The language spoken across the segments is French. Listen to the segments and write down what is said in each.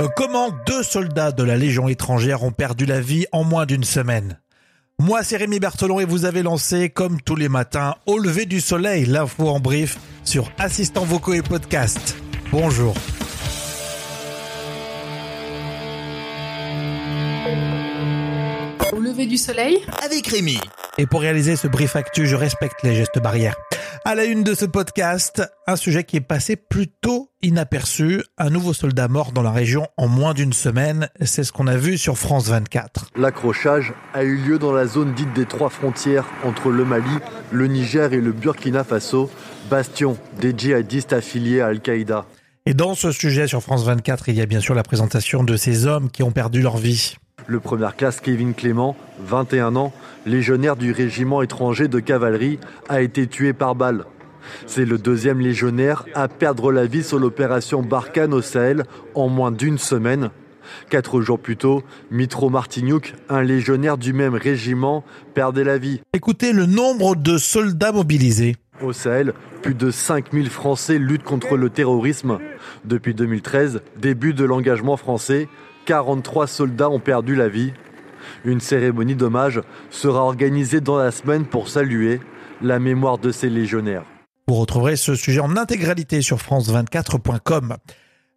Euh, Comment deux soldats de la Légion étrangère ont perdu la vie en moins d'une semaine? Moi, c'est Rémi Berthelon et vous avez lancé, comme tous les matins, au lever du soleil, l'info en brief sur Assistants vocaux et podcast. Bonjour. Au lever du soleil, avec Rémi. Et pour réaliser ce brief actu, je respecte les gestes barrières. À la une de ce podcast, un sujet qui est passé plutôt inaperçu. Un nouveau soldat mort dans la région en moins d'une semaine. C'est ce qu'on a vu sur France 24. L'accrochage a eu lieu dans la zone dite des trois frontières entre le Mali, le Niger et le Burkina Faso, bastion des djihadistes affiliés à Al-Qaïda. Et dans ce sujet sur France 24, il y a bien sûr la présentation de ces hommes qui ont perdu leur vie. Le première classe Kevin Clément, 21 ans, légionnaire du régiment étranger de cavalerie, a été tué par balle. C'est le deuxième légionnaire à perdre la vie sur l'opération Barkhane au Sahel en moins d'une semaine. Quatre jours plus tôt, Mitro Martignouk, un légionnaire du même régiment, perdait la vie. Écoutez le nombre de soldats mobilisés. Au Sahel, plus de 5000 Français luttent contre le terrorisme. Depuis 2013, début de l'engagement français, 43 soldats ont perdu la vie. Une cérémonie d'hommage sera organisée dans la semaine pour saluer la mémoire de ces légionnaires. Vous retrouverez ce sujet en intégralité sur france24.com.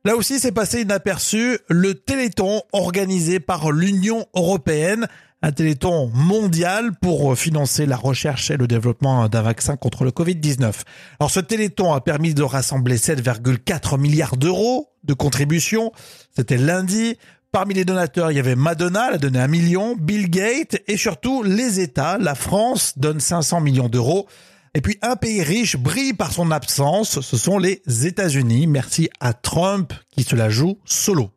Là aussi, c'est passé inaperçu le Téléthon organisé par l'Union européenne, un Téléthon mondial pour financer la recherche et le développement d'un vaccin contre le Covid-19. Alors ce Téléthon a permis de rassembler 7,4 milliards d'euros de contributions. C'était lundi. Parmi les donateurs, il y avait Madonna, elle a donné un million, Bill Gates et surtout les États. La France donne 500 millions d'euros. Et puis un pays riche brille par son absence, ce sont les États-Unis. Merci à Trump qui se la joue solo.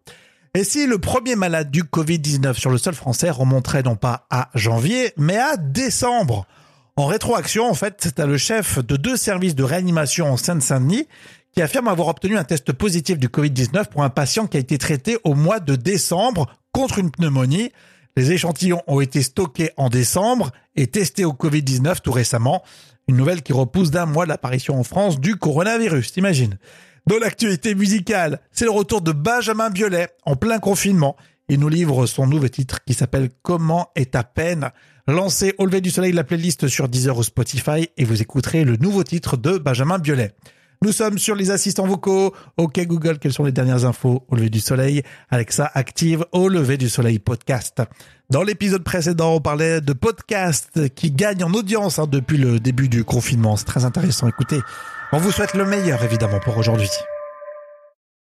Et si le premier malade du Covid-19 sur le sol français remonterait non pas à janvier, mais à décembre? En rétroaction, en fait, c'est le chef de deux services de réanimation en Seine-Saint-Denis qui affirme avoir obtenu un test positif du Covid-19 pour un patient qui a été traité au mois de décembre contre une pneumonie. Les échantillons ont été stockés en décembre et testés au Covid-19 tout récemment. Une nouvelle qui repousse d'un mois l'apparition en France du coronavirus, t'imagines Dans l'actualité musicale, c'est le retour de Benjamin Biolay en plein confinement. Il nous livre son nouveau titre qui s'appelle Comment est ta peine? Lancez au lever du soleil la playlist sur Deezer ou Spotify et vous écouterez le nouveau titre de Benjamin Biolay. Nous sommes sur les assistants vocaux. Ok Google, quelles sont les dernières infos au lever du soleil? Alexa active au lever du soleil podcast. Dans l'épisode précédent, on parlait de podcasts qui gagnent en audience hein, depuis le début du confinement. C'est très intéressant. Écoutez, on vous souhaite le meilleur évidemment pour aujourd'hui.